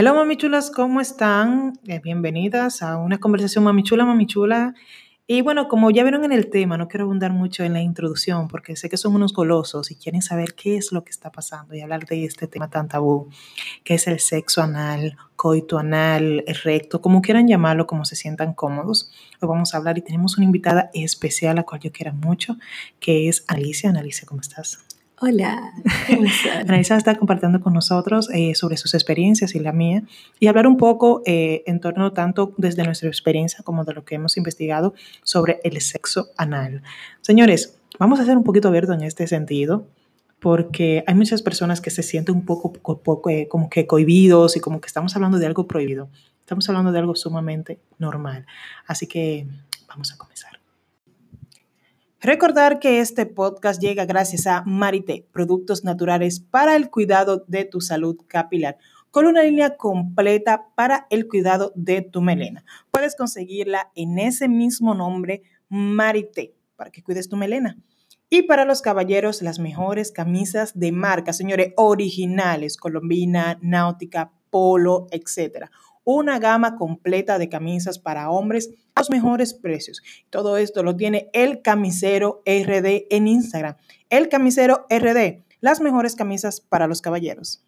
Hola mamichulas, ¿cómo están? Eh, bienvenidas a una conversación mamichula, mamichula. Y bueno, como ya vieron en el tema, no quiero abundar mucho en la introducción porque sé que son unos golosos y quieren saber qué es lo que está pasando y hablar de este tema tan tabú, que es el sexo anal, coito anal, recto, como quieran llamarlo, como se sientan cómodos. Hoy vamos a hablar y tenemos una invitada especial, a la cual yo quiero mucho, que es Alicia. Alicia, ¿cómo estás? Hola. Anaisa está compartiendo con nosotros eh, sobre sus experiencias y la mía y hablar un poco eh, en torno tanto desde nuestra experiencia como de lo que hemos investigado sobre el sexo anal. Señores, vamos a ser un poquito abiertos en este sentido porque hay muchas personas que se sienten un poco, poco eh, como que cohibidos y como que estamos hablando de algo prohibido. Estamos hablando de algo sumamente normal. Así que vamos a comenzar. Recordar que este podcast llega gracias a Marité, productos naturales para el cuidado de tu salud capilar, con una línea completa para el cuidado de tu melena. Puedes conseguirla en ese mismo nombre, Marité, para que cuides tu melena. Y para los caballeros, las mejores camisas de marca, señores, originales, colombina, náutica, polo, etcétera una gama completa de camisas para hombres a los mejores precios. Todo esto lo tiene el camisero RD en Instagram. El camisero RD, las mejores camisas para los caballeros.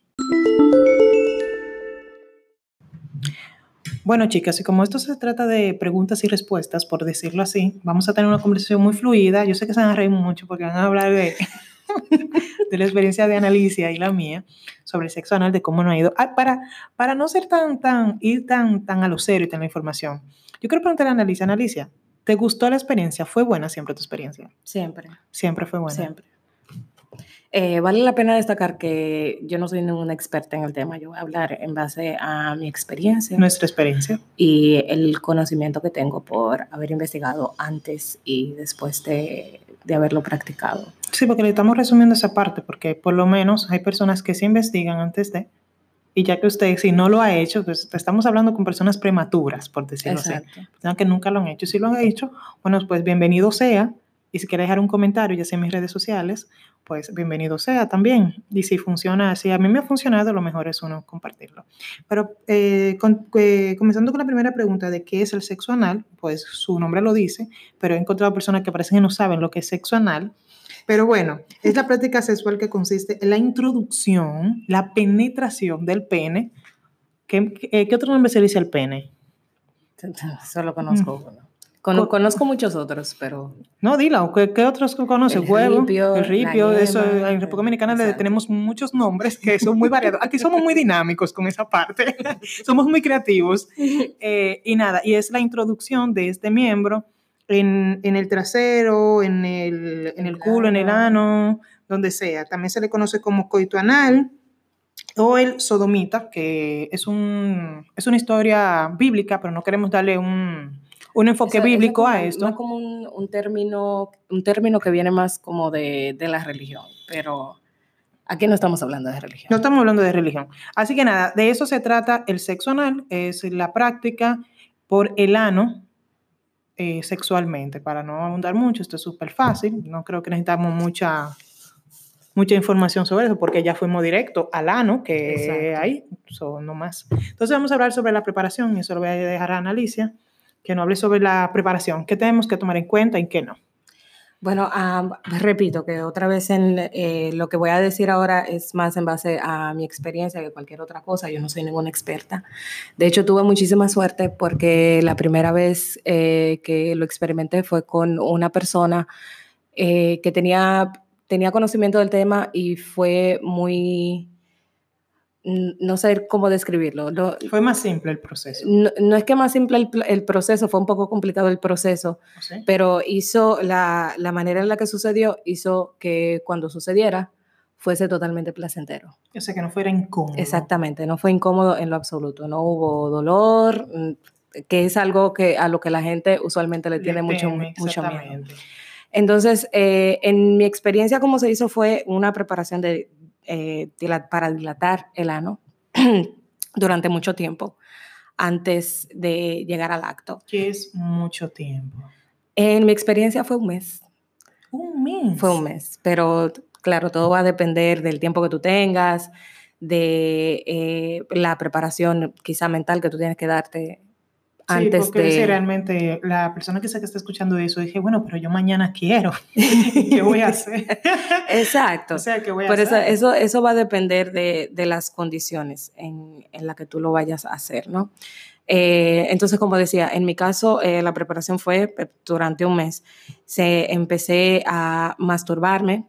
Bueno, chicas, y como esto se trata de preguntas y respuestas, por decirlo así, vamos a tener una conversación muy fluida. Yo sé que se van a reír mucho porque van a hablar de, de la experiencia de Analicia y la mía sobre el sexo anal, de cómo no ha ido. Ah, para, para no ser tan, tan, ir tan, tan a lo serio y tener la información, yo quiero preguntarle a Analicia, Analicia, ¿te gustó la experiencia? ¿Fue buena siempre tu experiencia? Siempre. Siempre fue buena. Siempre. Eh, vale la pena destacar que yo no soy ninguna experta en el tema, yo voy a hablar en base a mi experiencia. Nuestra experiencia. Y el conocimiento que tengo por haber investigado antes y después de, de haberlo practicado. Sí, porque le estamos resumiendo esa parte, porque por lo menos hay personas que se investigan antes de, y ya que usted si no lo ha hecho, pues estamos hablando con personas prematuras, por decirlo Exacto. así, personas que nunca lo han hecho. Si lo han hecho, bueno, pues bienvenido sea, y si quiere dejar un comentario, ya sea en mis redes sociales, pues bienvenido sea también. Y si funciona, si a mí me ha funcionado, lo mejor es uno compartirlo. Pero eh, eh, comenzando con la primera pregunta de qué es el sexo anal, pues su nombre lo dice, pero he encontrado personas que parecen que no saben lo que es sexo anal. Pero bueno, es la práctica sexual que consiste en la introducción, la penetración del pene. ¿Qué, qué, otro nombre se dice al pene? Solo conozco uno conozco muchos otros, pero... No, dilo, ¿qué, qué otros conoces? El Huevo, ripio, el ripio, eso, en República Dominicana le tenemos muchos nombres que son muy variados. Aquí somos muy dinámicos con esa parte, somos muy creativos. Eh, y nada, y es la introducción de este miembro en, en el trasero, en el, en el culo, en el ano, donde sea. También se le conoce como coito anal o el sodomita, que es, un, es una historia bíblica, pero no queremos darle un un enfoque bíblico a esto. No como un, término, un término que viene más como de, de, la religión, pero aquí no estamos hablando de religión. No estamos hablando de religión. Así que nada, de eso se trata el sexo anal, es la práctica por el ano eh, sexualmente. Para no abundar mucho, esto es súper fácil, no creo que necesitamos mucha mucha información sobre eso, porque ya fuimos directo al ano, que hay, no más. Entonces vamos a hablar sobre la preparación, y eso lo voy a dejar a Analicia que nos hable sobre la preparación. ¿Qué tenemos que tomar en cuenta y qué no? Bueno, repito que otra vez eh, lo que voy a decir ahora es más en base a mi experiencia que cualquier otra cosa. Yo no soy ninguna experta. De hecho, tuve muchísima suerte porque la primera vez eh, que lo experimenté fue con una persona eh, que tenía, tenía conocimiento del tema y fue muy no sé cómo describirlo. fue más simple el proceso. No, es que más simple el, proceso, fue un poco complicado el proceso, ¿Ah, pero hizo la, manera en la que sucedió, hizo que cuando sucediera fuese totalmente placentero. O sea, que no fuera incómodo. Exactamente, no fue incómodo en lo absoluto, no hubo dolor, mm, que es algo que a lo que la gente usualmente le tiene mucho, mucho miedo. Entonces, eh, en mi experiencia, como se hizo fue una preparación de eh, para dilatar el ano durante mucho tiempo antes de llegar al acto. ¿Qué es mucho tiempo? En mi experiencia fue un mes. Un mes. Fue un mes, pero claro, todo va a depender del tiempo que tú tengas, de eh, la preparación quizá mental que tú tienes que darte antes sí, porque de... realmente la persona que, sé que está escuchando eso dije, bueno, pero yo mañana quiero. ¿Qué voy a hacer? Exacto. o sea, ¿qué voy a Por hacer? eso, eso, eso va a depender de, de las condiciones en, en las que tú lo vayas a hacer, ¿no? Eh, entonces, como decía, en mi caso, eh, la preparación fue eh, durante un mes. Se empecé a masturbarme,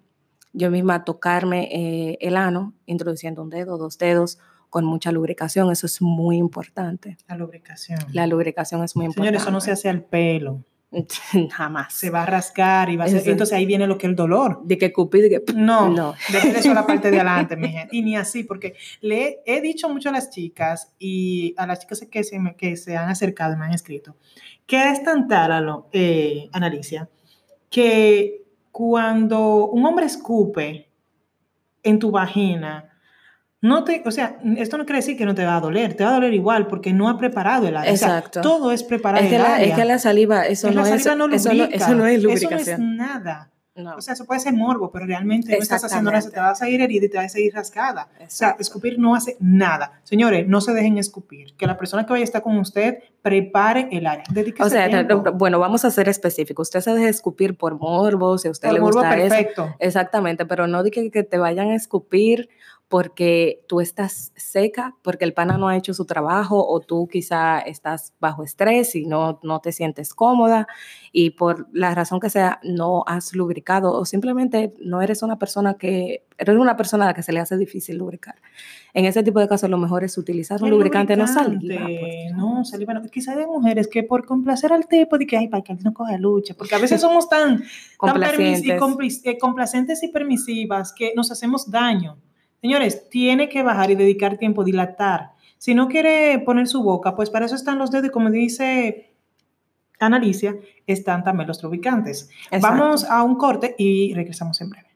yo misma a tocarme eh, el ano, introduciendo un dedo, dos dedos, con mucha lubricación. Eso es muy importante. La lubricación. La lubricación es muy importante. Señores, eso no se hace al pelo. Jamás. Se va a rascar y va a ser. Entonces ahí viene lo que es el dolor. De que de que... No, No. dejen eso a la parte de adelante, mi gente. Y ni así, porque le he dicho mucho a las chicas y a las chicas que se, me- que se han acercado y me han escrito, que es tan tálalo, eh, Analicia, que cuando un hombre escupe en tu vagina, no te, o sea, esto no quiere decir que no te va a doler, te va a doler igual porque no ha preparado el área. O sea, Exacto. todo es preparar Es que, el la, área. es que la saliva, eso Es no, la es, saliva no eso, no, eso no es Eso no es lubricación. nada. No. O sea, eso puede ser morbo, pero realmente no estás haciendo nada, te va a seguir herida y te va a seguir rascada. O sea, escupir no hace nada. Señores, no se dejen escupir. Que la persona que vaya a estar con usted prepare el área. Dedíquese O sea, tiempo. bueno, vamos a ser específicos. Usted se deja escupir por morbo, si a usted Por le morbo, gusta eso. perfecto. Exactamente, pero no de que, que te vayan a escupir porque tú estás seca, porque el pana no ha hecho su trabajo o tú quizá estás bajo estrés y no, no te sientes cómoda y por la razón que sea no has lubricado o simplemente no eres una persona que, eres una persona a la que se le hace difícil lubricar. En ese tipo de casos lo mejor es utilizar un El lubricante, no lubricante, saliva. por No, favor. saliva no. Quizá hay mujeres que por complacer al tipo, de que, ay, para que no coja lucha, porque a veces somos tan, tan permis- y Complacientes. complis- eh, complacentes y permisivas que nos hacemos daño. Señores, tiene que bajar y dedicar tiempo, dilatar. Si no quiere poner su boca, pues para eso están los dedos y como dice Analicia, están también los lubricantes. Exacto. Vamos a un corte y regresamos en breve.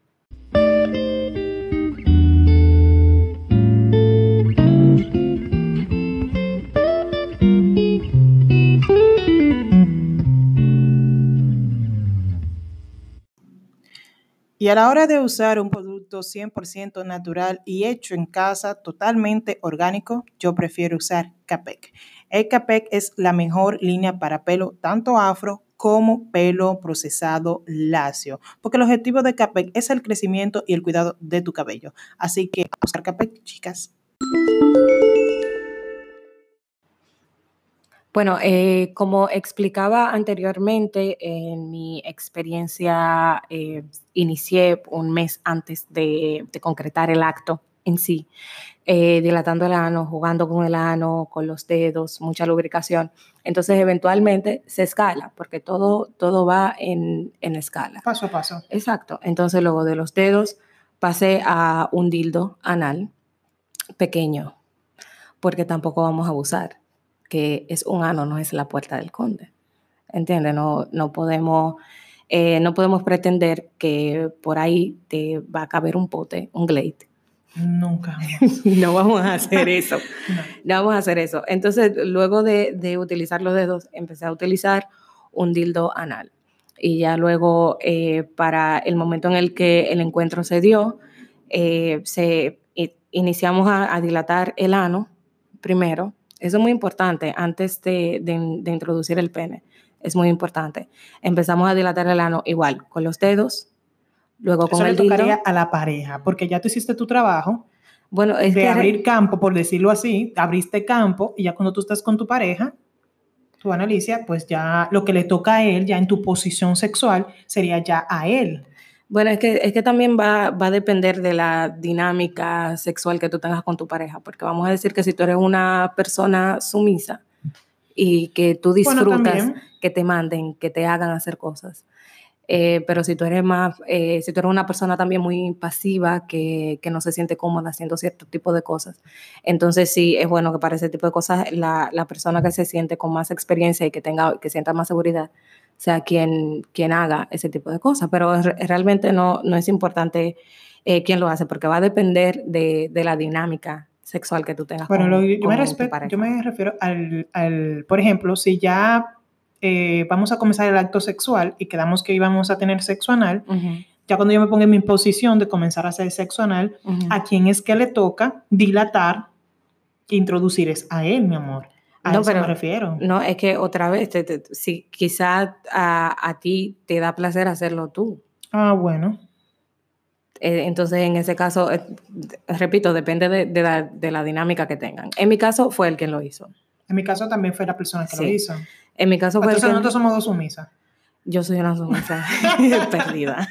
Y a la hora de usar un producto 100% natural y hecho en casa, totalmente orgánico, yo prefiero usar Capec. El Capec es la mejor línea para pelo, tanto afro como pelo procesado lacio, porque el objetivo de Capec es el crecimiento y el cuidado de tu cabello. Así que a usar Capec, chicas. Bueno, eh, como explicaba anteriormente, en mi experiencia eh, inicié un mes antes de, de concretar el acto en sí, eh, dilatando el ano, jugando con el ano, con los dedos, mucha lubricación. Entonces, eventualmente se escala, porque todo, todo va en, en escala. Paso a paso. Exacto. Entonces, luego de los dedos pasé a un dildo anal pequeño, porque tampoco vamos a abusar, que es un ano, no es la puerta del conde. ¿Entiendes? No, no, podemos, eh, no podemos pretender que por ahí te va a caber un pote, un glade. Nunca. no vamos a hacer eso. No. No vamos a hacer eso. Entonces, luego de, de utilizar los dedos, empecé a utilizar un dildo anal. Y ya luego, eh, para el momento en el que el encuentro se dio, eh, se, iniciamos a, a dilatar el ano primero. Eso es muy importante antes de, de- de introducir el pene. Es muy importante. Empezamos a dilatar el ano igual, con los dedos, luego Eso con el dildo. tocaría a la pareja, porque ya tú hiciste tu trabajo Bueno, es de que abrir campo, por decirlo así, abriste campo y ya cuando tú estás con tu pareja, tu Analicia, pues ya lo que le toca a él, ya en tu posición sexual, sería ya a él. Bueno, es que, es que también va, va a depender de la dinámica sexual que tú tengas con tu pareja, porque vamos a decir que si tú eres una persona sumisa y que tú Bueno, disfrutas también. que te manden, que te hagan hacer cosas, eh, pero si tú eres más, eh, si tú eres una persona también muy pasiva, que, que no se siente cómoda haciendo cierto tipo de cosas, entonces sí es bueno que para ese tipo de cosas la, la persona que se siente con más experiencia y que tenga, que sienta más seguridad, sea quien, quien haga ese tipo de cosas, pero re- realmente no, no es importante eh, quién lo hace, porque va a depender de, de la dinámica sexual que tú tengas. Bueno, con- lo- yo, con me tu respe- pareja. yo me refiero al, al- por ejemplo, si ya eh, vamos a comenzar el acto sexual y quedamos que íbamos a tener sexo anal, ya cuando yo me pongo en mi posición de comenzar a hacer sexo anal, a quién es que le toca dilatar, introducir es a él, mi amor. A no, eso pero, me refiero. No, es que otra vez, te, te, si quizás a, a, ti te da placer hacerlo tú. Ah, bueno. Eh, entonces, en ese caso, eh, repito, depende de, de, la, de, la, dinámica que tengan. En mi caso, fue el que lo hizo. En mi caso, también fue la persona que sí. lo hizo. En mi caso, fue Entonces, nosotros somos dos sumisas. Yo soy una sumisa perdida,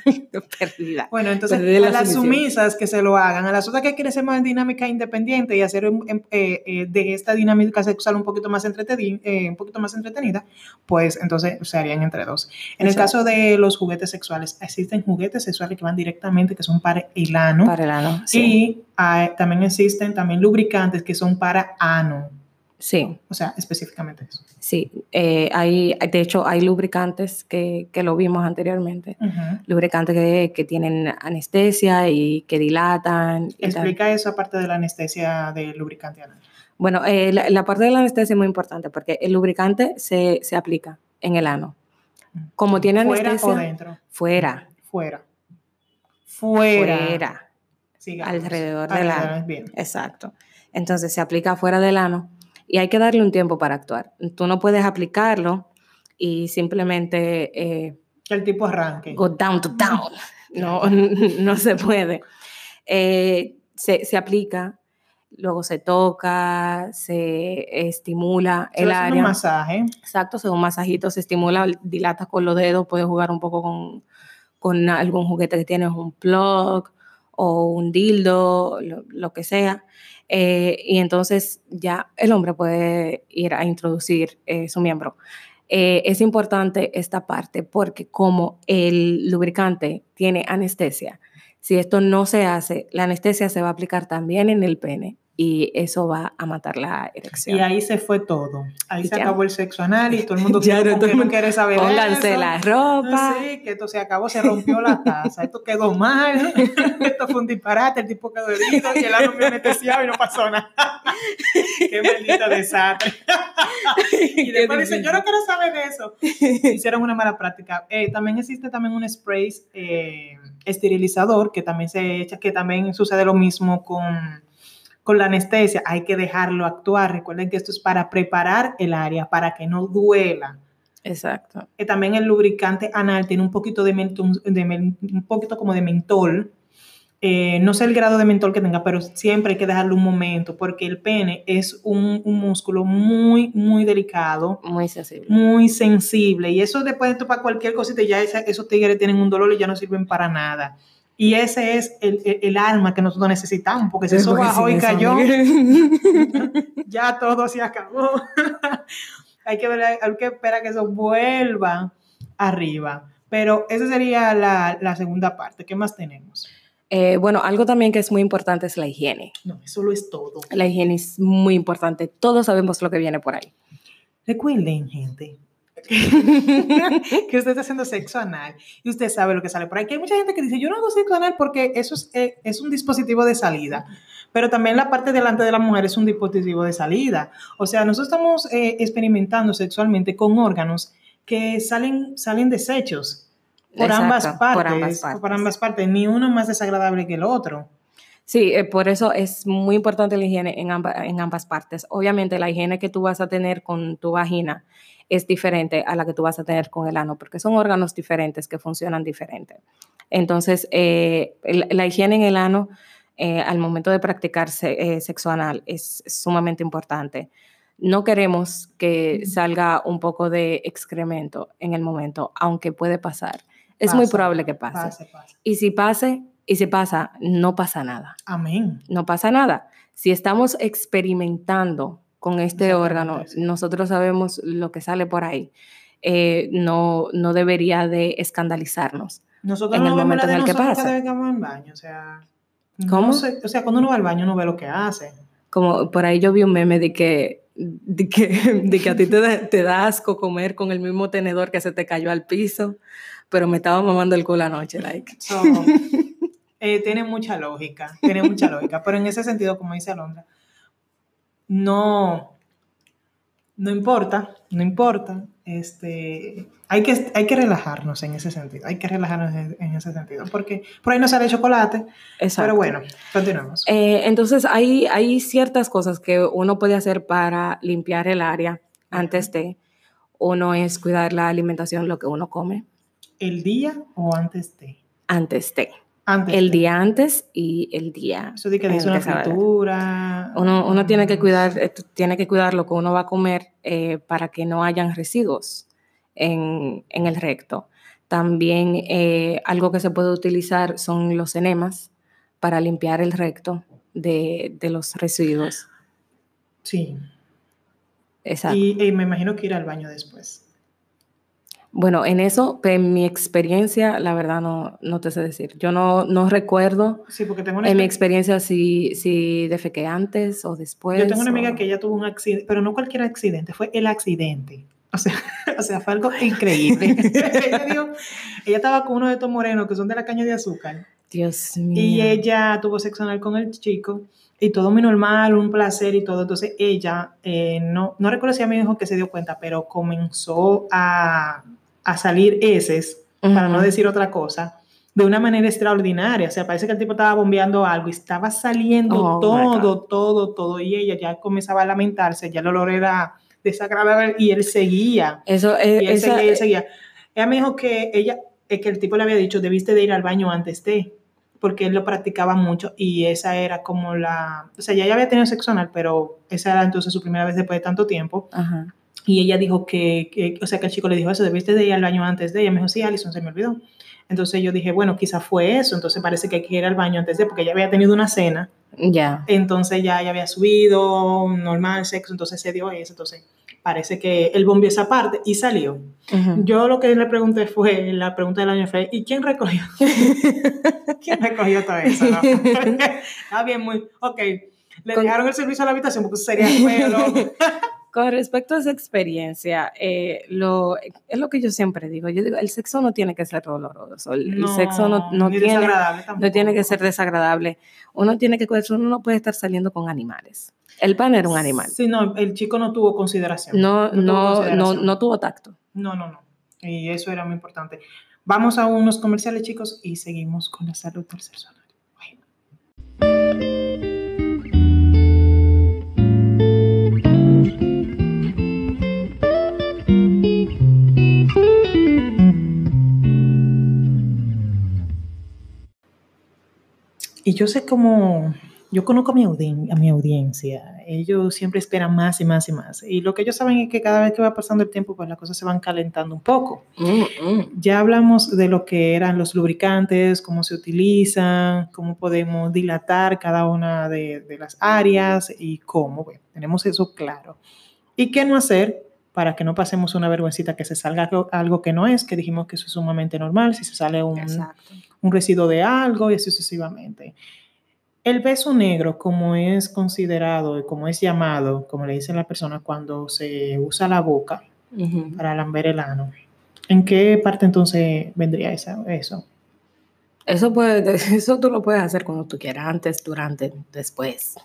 perdida. Bueno, entonces a las sumisas que se lo hagan, a las otras que quieren ser más dinámica independiente y hacer eh, eh, de esta dinámica sexual un poquito más entretenida, eh, un poquito más entretenida, pues entonces se harían entre dos. En Exacto. el caso de los juguetes sexuales, existen juguetes sexuales que van directamente, que son para el ano. Para el ano, sí. Y también existen también lubricantes que son para ano. Sí. O sea, específicamente eso. Sí, eh, hay, de hecho hay lubricantes que, que lo vimos anteriormente, uh -huh. lubricantes que, que, tienen anestesia y que dilatan. Y Explica tal. eso aparte de la anestesia del lubricante anal. Bueno, eh, la, la, parte de la anestesia es muy importante porque el lubricante se, se aplica en el ano. Como tiene anestesia... ¿Fuera o dentro? Fuera. Fuera. Fuera. Fuera. Sigamos. Alrededor del ano. Bien. Exacto. Entonces se aplica fuera del ano y hay que darle un tiempo para actuar. Tú no puedes aplicarlo y simplemente... Eh, que el tipo arranque. Go down to down. No, no se puede. Eh, se, se, aplica, luego se toca, se estimula se el área. un masaje. Exacto, se un masajito, se estimula, dilata con los dedos, puedes jugar un poco con, con algún juguete que tienes, un plug o un dildo, lo, que sea. Eh, y entonces ya el hombre puede ir a introducir eh, su miembro. Eh, es importante esta parte porque como el lubricante tiene anestesia, si esto no se hace, la anestesia se va a aplicar también en el pene y eso va a matar la erección. Y ahí se fue todo. Ahí y se ya. acabó el sexo anal y todo el mundo ya, no, quiere saber Pónganse eso. la ropa. Sí, que esto se acabó, se rompió la taza, esto quedó mal, esto fue un disparate, el tipo quedó herido y el ano me anestesiado y no pasó nada. Qué bendito desastre. y después dicen, yo no quiero saber de eso. Hicieron una mala práctica. Eh, también existe también un spray eh, esterilizador que también se echa, que también sucede lo mismo con con la anestesia hay que dejarlo actuar. Recuerden que esto es para preparar el área, para que no duela. Exacto. Y también el lubricante anal tiene un poquito de, mentol, de un poquito como de mentol. Eh, no sé el grado de mentol que tenga, pero siempre hay que dejarlo un momento porque el pene es un, un músculo muy, muy delicado. Muy sensible. Muy sensible. Y eso después de topar cualquier cosita, ya esa, esos tigres tienen un dolor y ya no sirven para nada. Y ese es el, el, el, alma que nosotros necesitamos, porque si eso bajó y cayó, ya todo se acabó. hay, que ver, hay que esperar que eso vuelva arriba. Pero esa sería la, la segunda parte. ¿Qué más tenemos? Eh, bueno, algo también que es muy importante es la higiene. No, eso lo es todo. La higiene es muy importante. Todos sabemos lo que viene por ahí. Recuerden, gente, que usted está haciendo sexo anal y usted sabe lo que sale por ahí. Que hay mucha gente que dice, yo no hago sexo anal porque eso es, eh, es un dispositivo de salida. Pero también la parte delante de la mujer es un dispositivo de salida. O sea, nosotros estamos eh, experimentando sexualmente con órganos que salen, salen desechos por, Exacto, ambas partes, por ambas partes. Por ambas partes. Ni uno más desagradable que el otro. Sí, eh, por eso es muy importante la higiene en, amba, en ambas partes. Obviamente la higiene que tú vas a tener con tu vagina es diferente a la que tú vas a tener con el ano, porque son órganos diferentes que funcionan diferente. Entonces, eh, la, la, higiene en el ano eh, al momento de practicar eh, sexo anal es, sumamente importante. No queremos que salga un poco de excremento en el momento, aunque puede pasar. Es pasa, muy probable que pase. pase, pase. Y si pase, y si pasa, no pasa nada. Amén. No pasa nada. Si estamos experimentando con este órgano, nosotros sabemos lo que sale por ahí. Eh, no, no debería de escandalizarnos nosotros en el no momento en el que pasa. En baño, o sea, ¿Cómo? No sé, o sea, cuando uno va al baño uno ve lo que hace. Como por ahí yo vi un meme de que, de que, de que a ti te, te da asco comer con el mismo tenedor que se te cayó al piso, pero me estaba mamando el culo anoche, like. So, eh, tiene mucha lógica, tiene mucha lógica, pero en ese sentido, como dice Alondra, no, no importa, no importa. Este, hay, que, hay que relajarnos en ese sentido, hay que relajarnos en, ese sentido, porque por ahí no sale chocolate, Exacto. pero bueno, continuamos. Eh, entonces, hay, hay ciertas cosas que uno puede hacer para limpiar el área antes de, uno es cuidar la alimentación, lo que uno come. ¿El día o antes de? Antes de el día antes y el día. Eso de que es una fritura. Uno, uno tiene que cuidar, eh, tiene que cuidar lo que uno va a comer eh, para que no hayan residuos en, en el recto. También eh, algo que se puede utilizar son los enemas para limpiar el recto de, de los residuos. Sí. Exacto. Y, y me imagino que ir al baño después. Bueno, en eso, en mi experiencia, la verdad no, no te sé decir. Yo no, no recuerdo sí, porque tengo una en mi experiencia si, si defequé antes o después. Yo tengo una amiga que ella tuvo un accidente, pero no cualquier accidente, fue el accidente. O sea, o sea fue algo increíble. ella, ella estaba con uno de estos morenos que son de la caña de azúcar. Dios mío. Y ella tuvo sexo anal con el chico y todo muy normal, un placer y todo. Entonces ella, eh, no, no recuerdo si a mí dijo que se dio cuenta, pero comenzó a a salir heces, para no decir otra cosa, de una manera extraordinaria. O sea, parece que el tipo estaba bombeando algo y estaba saliendo oh, todo, todo, todo. Y ella ya comenzaba a lamentarse, ya el olor era desagradable y él seguía. Eso, es, y él seguía, él seguía. Ella me dijo que ella, que el tipo le había dicho, debiste de ir al baño antes de, porque él lo practicaba mucho y esa era como la, o sea, ya, ya había tenido sexo anal, pero esa era entonces su primera vez después de tanto tiempo. Ajá. Y ella dijo que, o sea, que el chico le dijo eso, debiste de ir al baño antes de ella. Me dijo, sí, Alison, se me olvidó. Entonces yo dije, bueno, quizá fue eso. Entonces parece que hay que ir al baño antes de, porque ella había tenido una cena. Ya. Entonces ya, ya había subido, normal, sexo, entonces se dio eso. Entonces parece que él bombió esa parte y salió. Yo lo que le pregunté fue, la pregunta del año fue, ¿y quién recogió? ¿Quién recogió todo eso? No? Está bien, muy, ok. Le dejaron el servicio a la habitación porque sería feo. Con respecto a esa experiencia, eh, lo, es lo que yo siempre digo. Yo digo, el sexo no tiene que ser doloroso. El, sexo no, no tiene, no tiene que ser desagradable. Uno tiene que uno no puede estar saliendo con animales. El pan era un animal. Sí, no, el chico no tuvo consideración. No, no, no, no, tuvo tacto. No, no, no. Y eso era muy importante. Vamos a unos comerciales, chicos, y seguimos con la salud del sexo. Y yo sé cómo, yo conozco a mi, a mi audiencia, ellos siempre esperan más y más y más. Y lo que ellos saben es que cada vez que va pasando el tiempo, pues las cosas se van calentando un poco. Mm, mm. Ya hablamos de lo que eran los lubricantes, cómo se utilizan, cómo podemos dilatar cada una de, de las áreas y cómo. Bueno, tenemos eso claro. ¿Y qué no hacer para que no pasemos una vergüencita que se salga algo que no es, que dijimos que eso es sumamente normal, si se sale un, un residuo de algo y así sucesivamente. El beso negro, como es considerado y como es llamado, como le dicen las personas cuando se usa la boca para lamber el ano, ¿en qué parte entonces vendría eso? Eso, puede, eso tú lo puedes hacer cuando tú quieras, antes, durante, después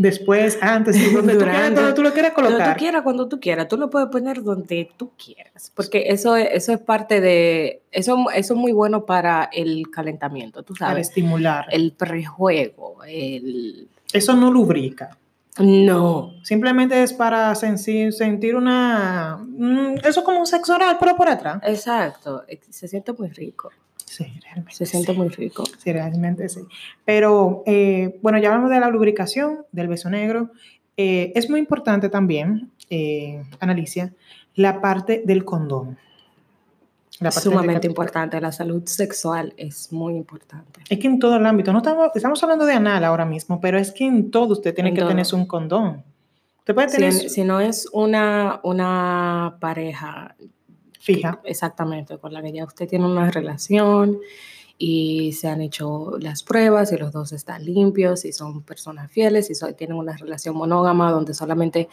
después, antes, donde tú quieras, tú lo quieras colocar. Cuando tú quieras, cuando tú quieras, tú lo puedes poner donde tú quieras, porque eso, eso es parte de, eso, eso es muy bueno para el calentamiento, tú sabes. Para estimular. El prejuego, el... Eso no lubrica. No. Simplemente es para sentir, sentir una... Mm, eso como un sexo oral, pero por atrás. Exacto, se siente muy rico. Sí, realmente. Se siente muy rico. Sí, realmente sí. Pero eh, bueno, ya hablamos de la lubricación, del beso negro. Eh, es muy importante también, eh, Analicia, la parte del condón. La Sumamente importante, la salud sexual es muy importante. Es que en todo el ámbito, no estamos, estamos hablando de anal ahora mismo, pero es que en todo usted tiene que tener un condón. Usted puede tener... Si, si, no es una, una pareja Fija. Exactamente, con la que ya usted tiene una relación y se han hecho las pruebas y los dos están limpios y son personas fieles y tienen una relación monógama donde solamente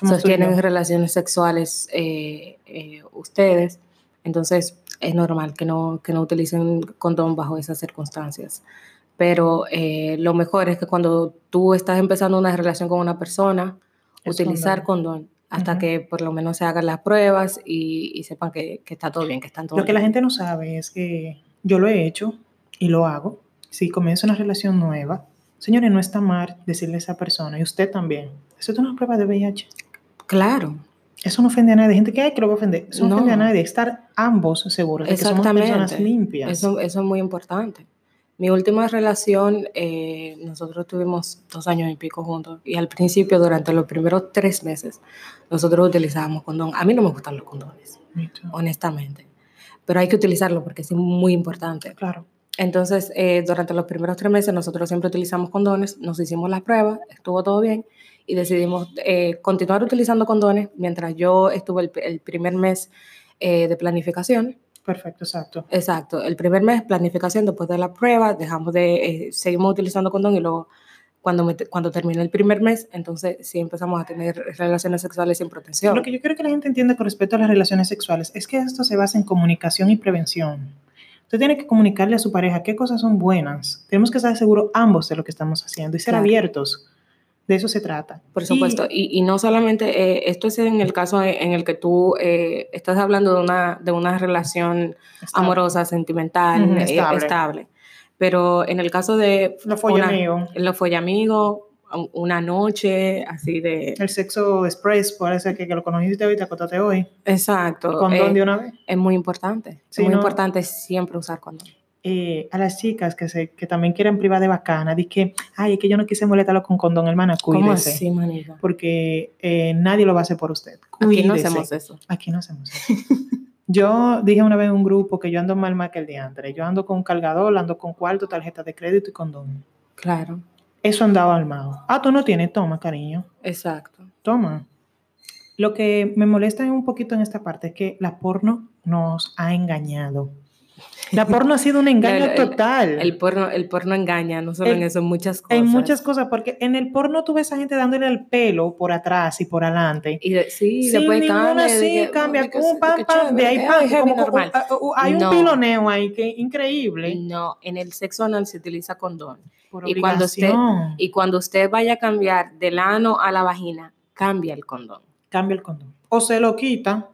sostienen relaciones sexuales eh, eh, ustedes. Entonces es normal que no, que no utilicen condón bajo esas circunstancias. Pero eh, lo mejor es que cuando tú estás empezando una relación con una persona, utilizar condón hasta que por lo menos se hagan las pruebas y, sepan que, está todo bien, que están todo Lo que la gente no sabe es que yo lo he hecho y lo hago. Si comienzo una relación nueva, señores, no está mal decirle a esa persona, y usted también, eso es una prueba de VIH. Claro. Eso no ofende a nadie. Gente que hay que lo va a ofender. Eso no, ofende a nadie. Estar ambos seguros de que somos personas limpias. Eso, eso es muy importante. Mi última relación, eh, nosotros tuvimos dos años y pico juntos y al principio, durante los primeros tres meses, nosotros utilizábamos condón. A mí no me gustan los condones, honestamente, pero hay que utilizarlo porque es muy importante. Claro. Entonces, eh, durante los primeros tres meses, nosotros siempre utilizamos condones, nos hicimos las pruebas, estuvo todo bien y decidimos eh, continuar utilizando condones mientras yo estuve el, primer mes de planificación Perfecto, exacto. Exacto. El primer mes, planificación, después de la prueba, dejamos de, eh, seguimos utilizando condón y luego cuando, cuando termina el primer mes, entonces sí empezamos a tener relaciones sexuales sin protección. Lo que yo quiero que la gente entienda con respecto a las relaciones sexuales es que esto se basa en comunicación y prevención. Usted tiene que comunicarle a su pareja qué cosas son buenas. Tenemos que estar seguros ambos de lo que estamos haciendo y ser abiertos de eso se trata. Por supuesto, y, no solamente, eh, esto es en el caso en el que tú eh, estás hablando de una, de una relación amorosa, sentimental, eh, estable. Pero en el caso de... Lo fue amigo. Lo fue amigo, una noche así de... El sexo express, parece que, que lo conociste hoy, te acotaste hoy. Exacto. ¿Condón de una vez? Es muy importante. es muy importante siempre usar condón. Eh, a las chicas que, se, que también quieren privar de bacana, di que, ay, es que yo no quise molestarlo con condón, hermana, cuídese. ¿Cómo así, Porque eh, nadie lo va a hacer por usted. Aquí no hacemos eso. Aquí no hacemos eso. yo dije una vez en un grupo que yo ando mal más que el día antes. Yo ando con cargador, ando con cuarto, tarjeta de crédito y condón. Claro. Eso andaba armado. Ah, tú no tienes, toma, cariño. Exacto. Toma. Lo que me molesta un poquito en esta parte es que la porno nos ha engañado. La porno ha sido un engaño total. El, porno, el porno engaña, no solo en eso, en muchas cosas. En muchas cosas, porque en el porno tú ves a gente dándole el pelo por atrás y por adelante. Y sí, después cambia. Sí, cambia, como pam, pam, de ahí pam, hay un piloneo ahí que increíble. No, en el sexo anal se utiliza condón. y cuando, usted, y cuando usted vaya a cambiar del ano a la vagina, cambia el condón. Cambia el condón. O se lo quita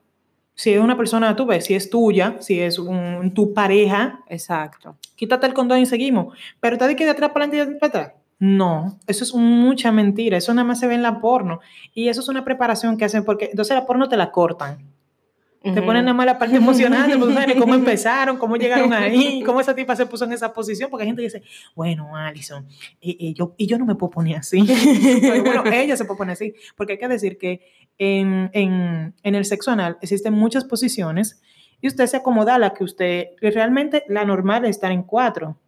si es una persona, tú ves, si es tuya, si es un, tu pareja. Exacto. Quítate el condón y seguimos. Pero te que de atrás para adelante y para atrás. No, eso es mucha mentira. Eso nada más se ve en la porno. Y eso es una preparación que hacen porque entonces la porno te la cortan. Te ponen nada más la parte emocionante, pues, cómo empezaron, cómo llegaron ahí, cómo esa tipa se puso en esa posición, porque hay gente que dice, bueno, Alison, y, yo, y yo no me puedo poner así. bueno, ella se puede poner así, porque hay que decir que en, en, en el sexo anal existen muchas posiciones y usted se acomoda a la que usted, realmente la normal es estar en cuatro.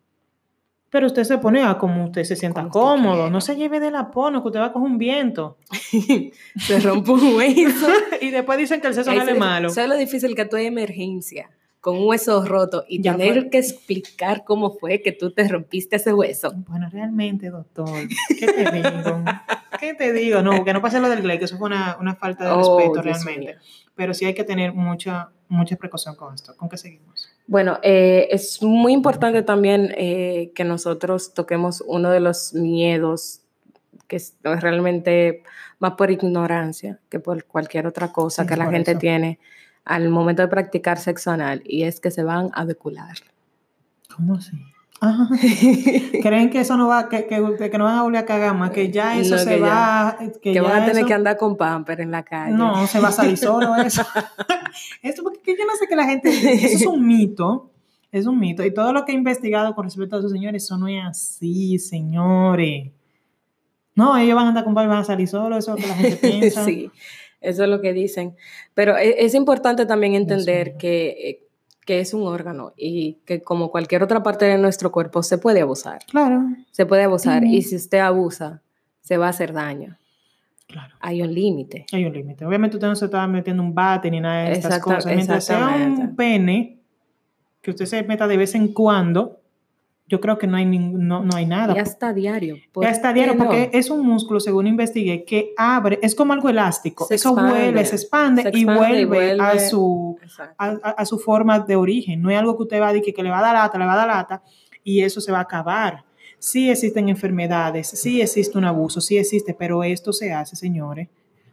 Pero usted se pone a como usted se sienta cómodo. No se lleve de la pono, que usted va a coger un viento. se rompe un hueso. y después dicen que el sexo no es malo. ¿Sabes lo difícil que tú hay emergencia? Con un hueso roto y tener que explicar cómo fue que tú te rompiste ese hueso. Bueno, realmente, doctor, ¿qué te digo? ¿Qué te digo? No, que no pase lo del glay, que eso fue una, una falta de oh, respeto realmente. Pero sí hay que tener mucha, mucha precaución con esto. ¿Con qué seguimos? Bueno, eh, es muy importante también eh, que nosotros toquemos uno de los miedos que es realmente más por ignorancia que por cualquier otra cosa que la gente tiene al momento de practicar sexo anal y es que se van a decular. ¿Cómo así? Creen que eso no va, que, que, que, no van a volver a cagar más, que ya eso se va. que, van a tener que andar con pamper en la calle. No, se va a salir solo eso. eso porque yo no sé que la gente. Eso es un mito. Es un mito. Y todo lo que he investigado con respecto a esos señores, eso no es así, señores. No, ellos van a andar con pamper y van a salir solo, eso es lo que la gente piensa. sí. Eso es lo que dicen. Pero e, es, importante también entender que, eh, que, es un órgano y que como cualquier otra parte de nuestro cuerpo se puede abusar. Claro. Se puede abusar y si usted abusa, se va a hacer daño. Claro. Hay un límite. Hay un límite. Obviamente usted no se está metiendo un bate ni nada de estas cosas. Mientras sea un pene que usted se meta de vez en cuando, yo creo que no hay, no, no hay nada. Ya está diario. Ya está diario, porque es un músculo, según investigué, que abre, es como algo elástico. Eso vuelve, se expande, y, vuelve a, su, a, su forma de origen. No es algo que usted va a decir que, le va a dar lata, le va a dar lata, y eso se va a acabar. Sí existen enfermedades, sí existe un abuso, sí existe, pero esto se hace, señores,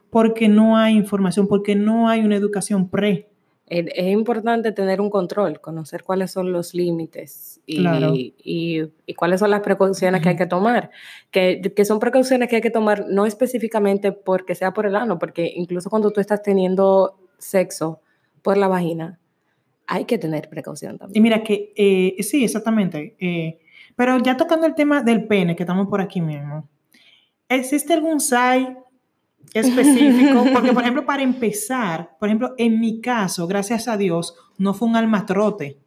porque no hay información, porque no hay una educación pre. Es importante tener un control, conocer cuáles son los límites y, y, cuáles son las precauciones que hay que tomar. Que, que, son precauciones que hay que tomar no específicamente porque sea por el ano, porque incluso cuando tú estás teniendo sexo por la vagina, hay que tener precaución también. Y mira que, eh, sí, exactamente. Eh, pero ya tocando el tema del pene, que estamos por aquí mismo, ¿existe algún site específico, porque por ejemplo, para empezar, por ejemplo, en mi caso, gracias a Dios, no fue un almatrote.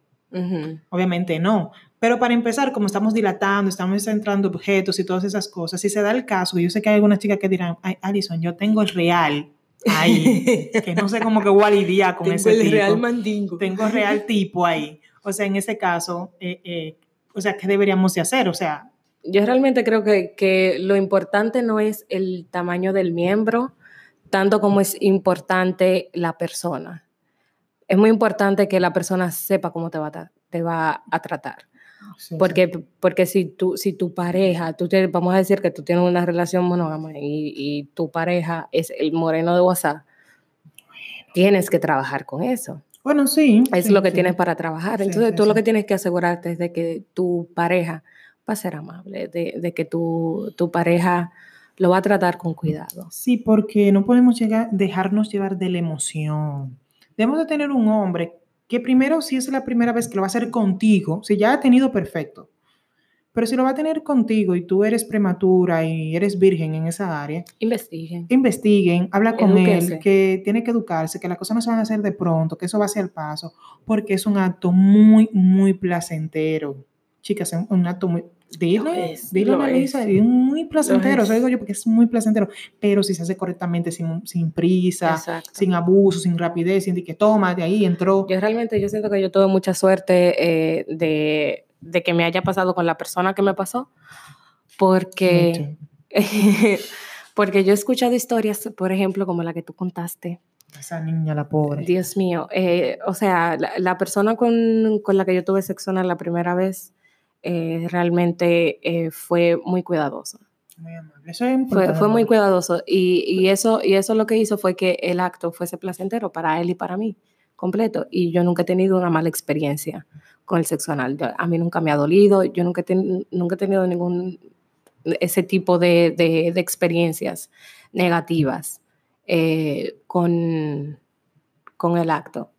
Obviamente no. Pero para empezar, como estamos dilatando, estamos entrando objetos y todas esas cosas, si se da el caso, yo sé que hay algunas chicas que dirán, ay, Alison, yo tengo el real ahí, que no sé cómo que voy a lidiar con ese el tipo. real mandingo. Tengo el real tipo ahí. O sea, en ese caso, eh, eh, o sea, ¿qué deberíamos de hacer? O sea, yo realmente creo que, lo importante no es el tamaño del miembro, tanto como es importante la persona. Es muy importante que la persona sepa cómo te va a, te va a tratar. porque, porque si, tu, si tu pareja, tú te, vamos a decir que tú tienes una relación monógama y, tu pareja es el moreno de WhatsApp, tienes que trabajar con eso. Bueno, sí. Es lo que tienes para trabajar. Entonces, tú lo que tienes que asegurarte es de que tu pareja va a ser amable, de, que tu, tu, pareja lo va a tratar con cuidado. Sí, porque no podemos llegar, dejarnos llevar de la emoción. Debemos de tener un hombre que primero, si es la primera vez que lo va a hacer contigo, si ya ha tenido perfecto, pero si lo va a tener contigo y tú eres prematura y eres virgen en esa área, investiguen. Investiguen, habla con él, que tiene que educarse, que las cosas no se van a hacer de pronto, que eso va a ser el paso, porque es un acto muy, muy placentero chicas, es un acto muy... Dile, dile a es muy placentero, eso digo yo porque es muy placentero, pero si se hace correctamente, sin, sin prisa, sin abuso, sin rapidez, sin que toma, de ahí entró. Yo realmente, yo siento que yo tuve mucha suerte eh, de, de, que me haya pasado con la persona que me pasó, porque, porque yo he escuchado historias, por ejemplo, como la que tú contaste, esa niña, la pobre. Dios mío. Eh, o sea, la, la persona con, con, la que yo tuve sexo la primera vez, eh, realmente eh, fue muy cuidadoso. Muy amable. fue, fue, muy cuidadoso y, y, eso, y eso lo que hizo fue que el acto fuese placentero para él y para mí, completo. Y yo nunca he tenido una mala experiencia con el sexo anal. a mí nunca me ha dolido, yo nunca, nunca he tenido ningún ese tipo de, de, de experiencias negativas eh, con, con el acto.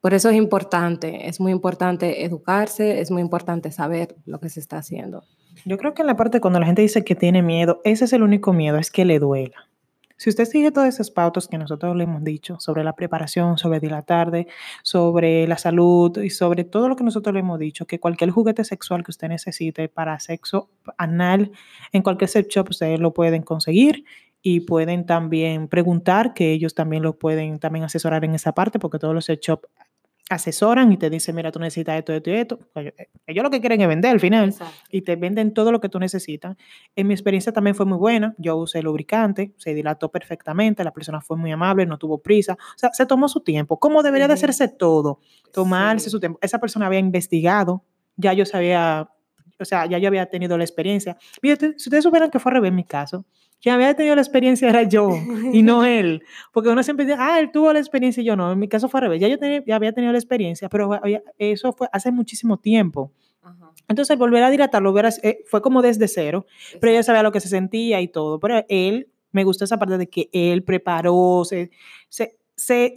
Por eso es importante, es muy importante educarse, es muy importante saber lo que se está haciendo. Yo creo que en la parte cuando la gente dice que tiene miedo, ese es el único miedo, es que le duela. Si usted sigue todos esos pautos que nosotros le hemos dicho sobre la preparación, sobre dilatar, sobre la salud y sobre todo lo que nosotros le hemos dicho, que cualquier juguete sexual que usted necesite para sexo anal, en cualquier sex shop ustedes lo pueden conseguir y pueden también preguntar, que ellos también lo pueden también asesorar en esa parte, porque todos los sex shops asesoran y te dicen, mira, tú necesitas esto, esto y esto. Pues, eh, ellos lo que quieren es vender al final y te venden todo lo que tú necesitas. En mi experiencia también fue muy buena. Yo usé lubricante, se dilató perfectamente, la persona fue muy amable, no tuvo prisa. O sea, se tomó su tiempo. ¿Cómo debería de hacerse todo? Tomarse su tiempo. Esa persona había investigado, ya yo sabía, o sea, ya yo había tenido la experiencia. Fíjate, si ustedes supieran que fue al revés en mi caso, quien había tenido la experiencia era yo y no él. Porque uno siempre dice, ah, él tuvo la experiencia y yo no. En mi caso fue al revés. Ya yo ya había tenido la experiencia, pero eso fue hace muchísimo tiempo. Entonces, volver a dilatarlo eh, fue como desde cero, pero ella sabía lo que se sentía y todo. Pero él, me gustó esa parte de que él preparó, se, se, se,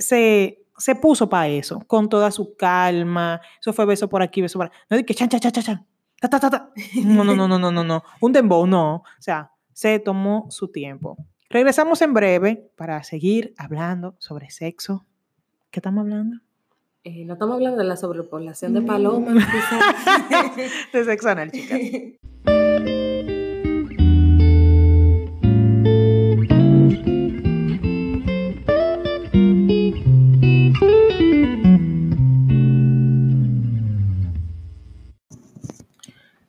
se, puso para eso, con toda su calma. Eso fue beso por aquí, beso por aquí. No de que chan, chan, chan, chan, Ta, ta, ta, ta. No, no, no, no, no, no, no. Un dembow, no. O sea, se tomó su tiempo. Regresamos en breve para seguir hablando sobre sexo. ¿Qué estamos hablando? Eh, no estamos hablando de la sobrepoblación de palomas. de sexo anal, chicas.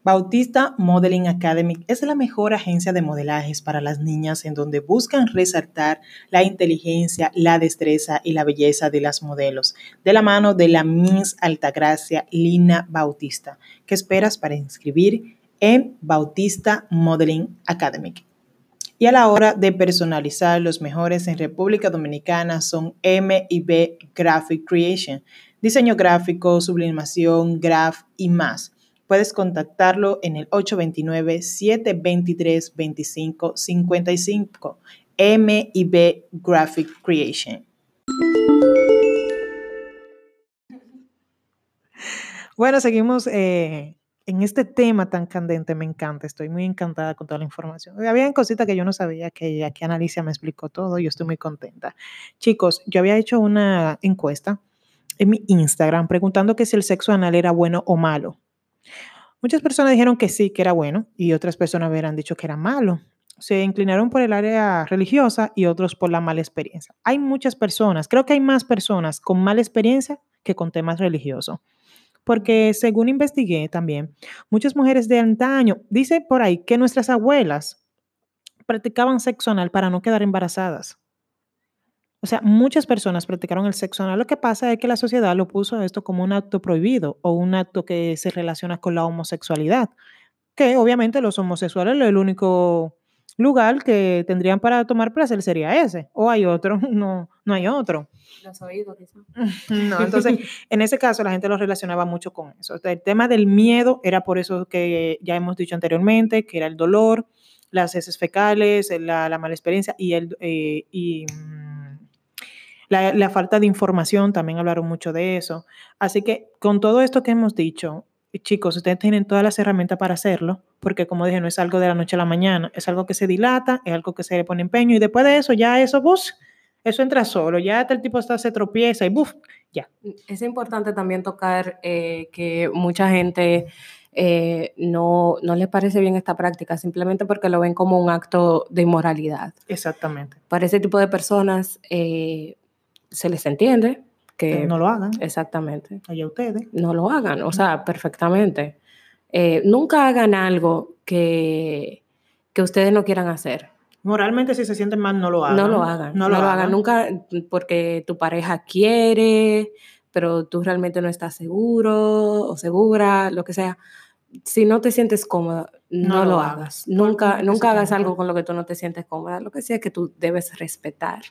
Bautista Modeling Academy es la mejor agencia de modelajes para las niñas en donde buscan resaltar la inteligencia, la destreza y la belleza de las modelos, de la mano de la Miss Altagracia Lina Bautista. ¿Qué esperas para inscribir en Bautista Modeling Academy? Y a la hora de personalizar, los mejores en República Dominicana son M y B Graphic Creation, diseño gráfico, sublimación, graph y más. Puedes contactarlo en el 829-723-2555 M y B Graphic Creation. Bueno, seguimos eh, en este tema tan candente, me encanta, estoy muy encantada con toda la información. Había cositas que yo no sabía, que aquí Analicia me explicó todo, yo estoy muy contenta. Chicos, yo había hecho una encuesta en mi Instagram preguntando que si el sexo anal era bueno o malo. Muchas personas dijeron que sí, que era bueno, y otras personas hubieran dicho que era malo. Se inclinaron por el área religiosa y otros por la mala experiencia. Hay muchas personas, creo que hay más personas con mala experiencia que con temas religiosos porque según investigué también, muchas mujeres de antaño, dice por ahí que nuestras abuelas practicaban sexo anal para no quedar embarazadas. O sea, muchas personas practicaron el sexo anal. Lo que pasa es que la sociedad lo puso esto como un acto prohibido o un acto que se relaciona con la homosexualidad, que obviamente los homosexuales es el único lugar que tendrían para tomar placer sería ese, o hay otro, no, no hay otro. Los oídos, quizás. No, entonces, en ese caso la gente lo relacionaba mucho con eso. El tema del miedo era por eso que ya hemos dicho anteriormente, que era el dolor, las heces fecales, la, la mala experiencia y, el, eh, y mm, la, la falta de información, también hablaron mucho de eso. Así que con todo esto que hemos dicho, chicos, ustedes tienen todas las herramientas para hacerlo, porque como dije, no es algo de la noche a la mañana, es algo que se dilata, es algo que se le pone empeño y después de eso, ya eso, bus, eso entra solo, ya el tipo está, se tropieza y buf, ya. Es importante también tocar eh, que mucha gente eh, no, no les parece bien esta práctica, simplemente porque lo ven como un acto de inmoralidad. Exactamente. Para ese tipo de personas eh, se les entiende, que no lo hagan. Exactamente. Allá ustedes. No lo hagan, o sea, perfectamente. Eh, nunca hagan algo que, que ustedes no quieran hacer. Moralmente, si se sienten mal, no lo hagan. No lo hagan. No, lo, hagan. Nunca porque tu pareja quiere, pero tú realmente no estás seguro o segura, lo que sea. Si no te sientes cómoda, no, lo, hagas. Nunca, nunca hagas algo con lo que tú no te sientes cómoda. Lo que sea que tú debes respetar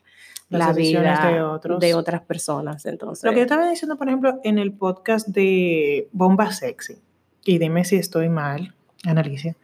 la vida de, otros. de otras personas. Entonces, lo que yo estaba diciendo, por ejemplo, en el podcast de Bomba Sexy, y dime si estoy mal, Analicia,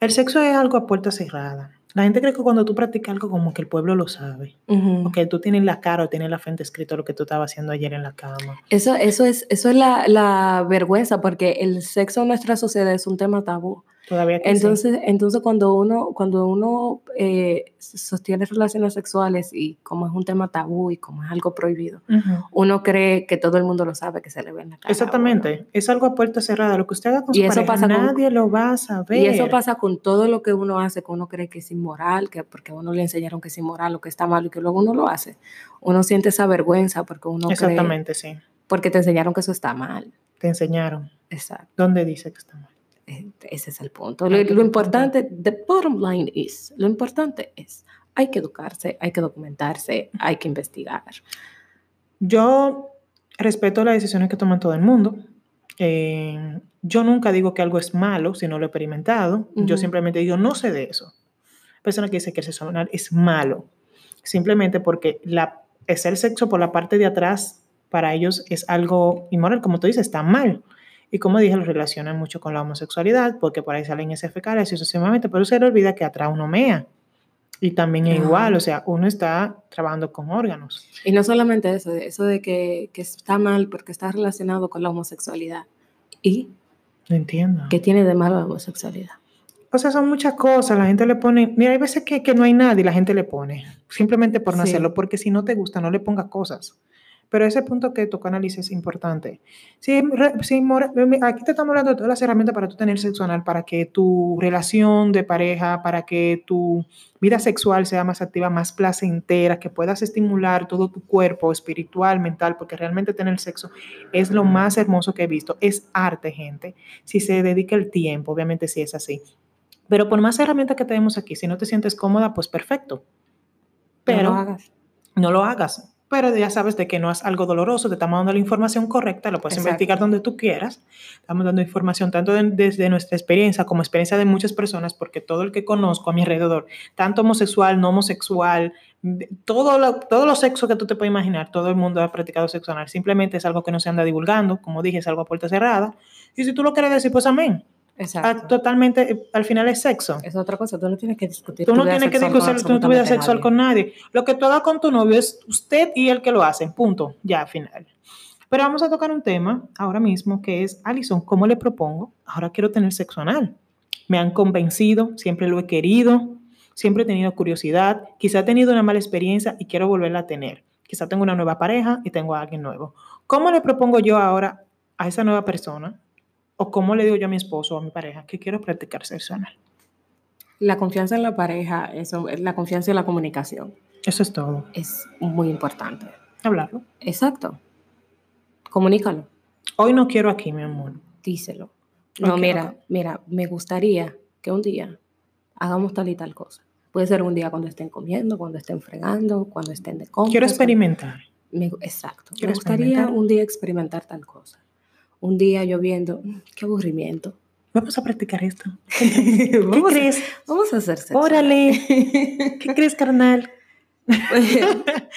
el sexo es algo a puerta cerrada. La gente cree que cuando tú practicas algo como que el pueblo lo sabe, o que tú tienes la cara o tienes la frente escrito lo que tú estabas haciendo ayer en la cama. Eso, eso es, eso es la, la vergüenza, porque el sexo en nuestra sociedad es un tema tabú. Todavía entonces, entonces cuando uno, cuando uno eh, sostiene relaciones sexuales y como es un tema tabú y como es algo prohibido, uno cree que todo el mundo lo sabe, que se le ve en la cara. Exactamente, es algo a puerta cerrada. Lo que usted haga con su pareja, nadie lo va a saber. Y eso pasa con todo lo que uno hace, que uno cree que es inmoral, que porque a uno le enseñaron que es inmoral o que está mal y que luego uno lo hace. Uno siente esa vergüenza porque uno Exactamente, sí. Porque te enseñaron que eso está mal. Te enseñaron. Exacto. ¿Dónde dice que está mal? Ese es el punto. Lo, importante, the bottom line is, lo importante es, hay que educarse, hay que documentarse, hay que investigar. Yo respeto las decisiones que toma todo el mundo. Eh, yo nunca digo que algo es malo si no lo he experimentado. Yo simplemente digo, no sé de eso. Persona que dice que el sexo anal es malo, simplemente porque la, es el sexo por la parte de atrás para ellos es algo inmoral, como tú dices, está mal. Y como dije, lo relacionan mucho con la homosexualidad, porque por ahí salen ese fecales y sucesivamente, pero se le olvida que atrás uno mea. Y también es igual, o sea, uno está trabajando con órganos. Y no solamente eso, eso de que, que está mal porque está relacionado con la homosexualidad. ¿Y? No entiendo. ¿Qué tiene de malo la homosexualidad? O sea, son muchas cosas. La gente le pone. Mira, hay veces que, que no hay nadie y la gente le pone. Simplemente por no hacerlo. Porque si no te gusta, no le pongas cosas. Pero ese punto que tocó análisis es importante. Si, aquí te estamos hablando de todas las herramientas para tu tener sexo anal, para que tu relación de pareja, para que tu vida sexual sea más activa, más placentera, que puedas estimular todo tu cuerpo espiritual, mental, porque realmente tener sexo es lo más hermoso que he visto. Es arte, gente. Si se dedica el tiempo, obviamente sí es así. Pero por más herramientas que tenemos aquí, si no te sientes cómoda, pues perfecto. Pero no lo hagas. No lo hagas pero ya sabes de que no es algo doloroso, te estamos dando la información correcta, lo puedes investigar donde tú quieras. Estamos dando información tanto desde nuestra experiencia como experiencia de muchas personas, porque todo el que conozco a mi alrededor, tanto homosexual, no homosexual, todo lo, todos los sexos que tú te puedes imaginar, todo el mundo ha practicado sexo anal. Simplemente es algo que no se anda divulgando, como dije, es algo a puerta cerrada. Y si tú lo quieres decir, pues amén. Exacto. Ah, totalmente, eh, al final es sexo. Es otra cosa, tú no tienes que discutir. Tú no tienes que discutir tu vida sexual con nadie. Lo que tú hagas con tu novio es usted y el que lo hace, punto, ya al final. Pero vamos a tocar un tema ahora mismo que es, Alison, ¿cómo le propongo? Ahora quiero tener sexo anal. Me han convencido, siempre lo he querido, siempre he tenido curiosidad, quizá he tenido una mala experiencia y quiero volverla a tener. Quizá tengo una nueva pareja y tengo a alguien nuevo. ¿Cómo le propongo yo ahora a esa nueva persona o cómo le digo yo a mi esposo o a mi pareja que quiero practicar sexo anal. La confianza en la pareja, eso, la confianza en la comunicación. Eso es todo. Es muy importante. Hablarlo. Exacto. Comunícalo. Hoy no quiero aquí, mi amor. Díselo. no, mira, mira, me gustaría que un día hagamos tal y tal cosa. Puede ser un día cuando estén comiendo, cuando estén fregando, cuando estén de compras. Quiero experimentar. exacto. me gustaría un día experimentar tal cosa un día lloviendo, mm, qué aburrimiento. Vamos a practicar esto. ¿Qué crees? vamos a hacer sexo. Órale. ¿Qué crees, carnal?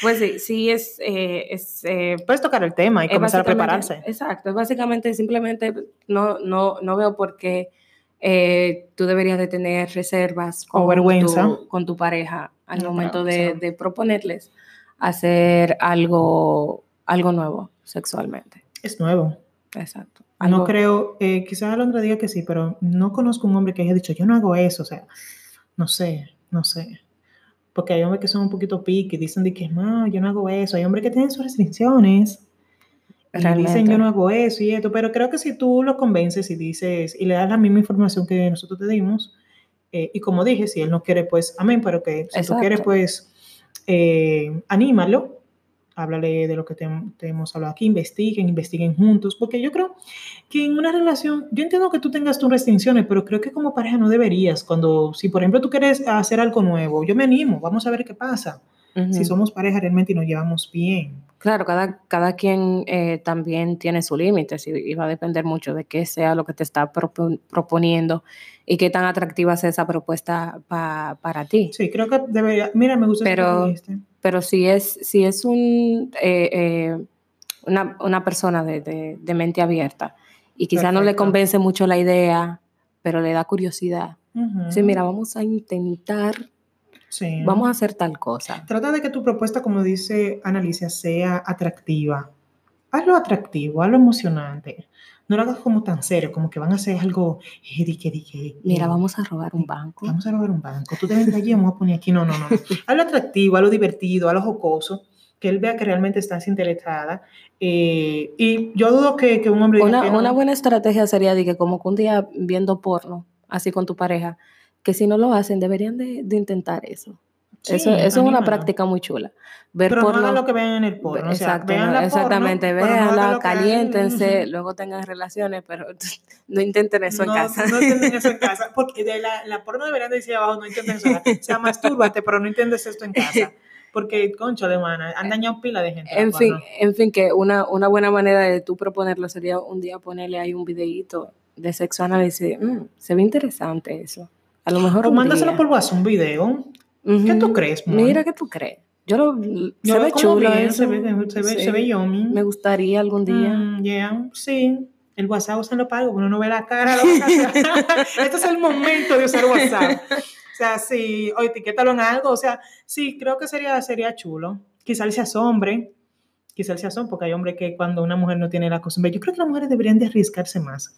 pues, sí, sí es... Eh, es eh, Puedes tocar el tema y comenzar a prepararse. Exacto, básicamente simplemente no, no, no veo por qué eh, tú deberías de tener reservas con, Tu, con tu pareja al momento de, de, proponerles hacer algo, algo nuevo sexualmente. Es nuevo. Exacto. No creo, eh, quizás Alondra diga que sí, pero no conozco un hombre que haya dicho, yo no hago eso, o sea, no sé, no sé. Porque hay hombres que son un poquito pique, dicen de que no, yo no hago eso. Hay hombres que tienen sus restricciones. Y dicen yo no hago eso y esto, pero creo que si tú lo convences y dices y le das la misma información que nosotros te dimos, eh, y como dije, si él no quiere, pues amén, pero que si tú quieres, pues eh, anímalo háblale de lo que te, hemos hablado aquí, investiguen, investiguen juntos, porque yo creo que en una relación, yo entiendo que tú tengas tus restricciones, pero creo que como pareja no deberías, cuando, si por ejemplo tú quieres hacer algo nuevo, yo me animo, vamos a ver qué pasa, si somos pareja realmente y nos llevamos bien. Claro, cada, cada quien eh, también tiene su límite y, va a depender mucho de qué sea lo que te está proponiendo y qué tan atractiva sea esa propuesta para ti. Sí, creo que debería, mira, me gusta pero, pero si es, si es un, eh, eh, una, persona de, mente abierta y quizás no le convence mucho la idea, pero le da curiosidad. Sí, mira, vamos a intentar Vamos a hacer tal cosa. Trata de que tu propuesta, como dice Analicia, sea atractiva. Hazlo atractivo, hazlo emocionante. No lo hagas como tan serio, como que van a hacer algo. Mira, vamos a robar un banco. Vamos a robar un banco. Tú te ven allí, vamos a poner aquí. No, no, no. hazlo atractivo, hazlo divertido, hazlo jocoso que él vea que realmente estás interesada. Eh, y yo dudo que, un hombre... Una, una buena estrategia sería de que como que un día viendo porno, así con tu pareja, que si no lo hacen, deberían de, intentar eso. eso, es una práctica muy chula. Ver pero no lo que vean en el porno. exactamente, véanla, caliéntense, luego tengan relaciones, pero no intenten eso en casa. No intenten eso en casa, porque de la, la porno deberían decir abajo, no intenten eso. O sea, mastúrbate, pero no intentes esto en casa. Porque, concho de mana, han dañado pila de gente. En fin, en fin, que una, una buena manera de tú proponerlo sería un día ponerle ahí un videíto de sexo análisis. Mm, se ve interesante eso. A lo mejor. O mándaselo por WhatsApp un video. ¿Qué tú crees, Mira, ¿qué tú crees? Yo lo. se ve chulo Se ve, se ve, se ve yummy. Me gustaría algún día. Mm, yeah, sí. El WhatsApp usa lo pago, uno no ve la cara. este es el momento de usar WhatsApp. O sea, sí, o etiquétalo en algo. O sea, sí, creo que sería, sería chulo. Quizá él se asombre. Quizá se asombre, porque hay hombres que cuando una mujer no tiene la costumbre. Yo creo que las mujeres deberían de arriesgarse más.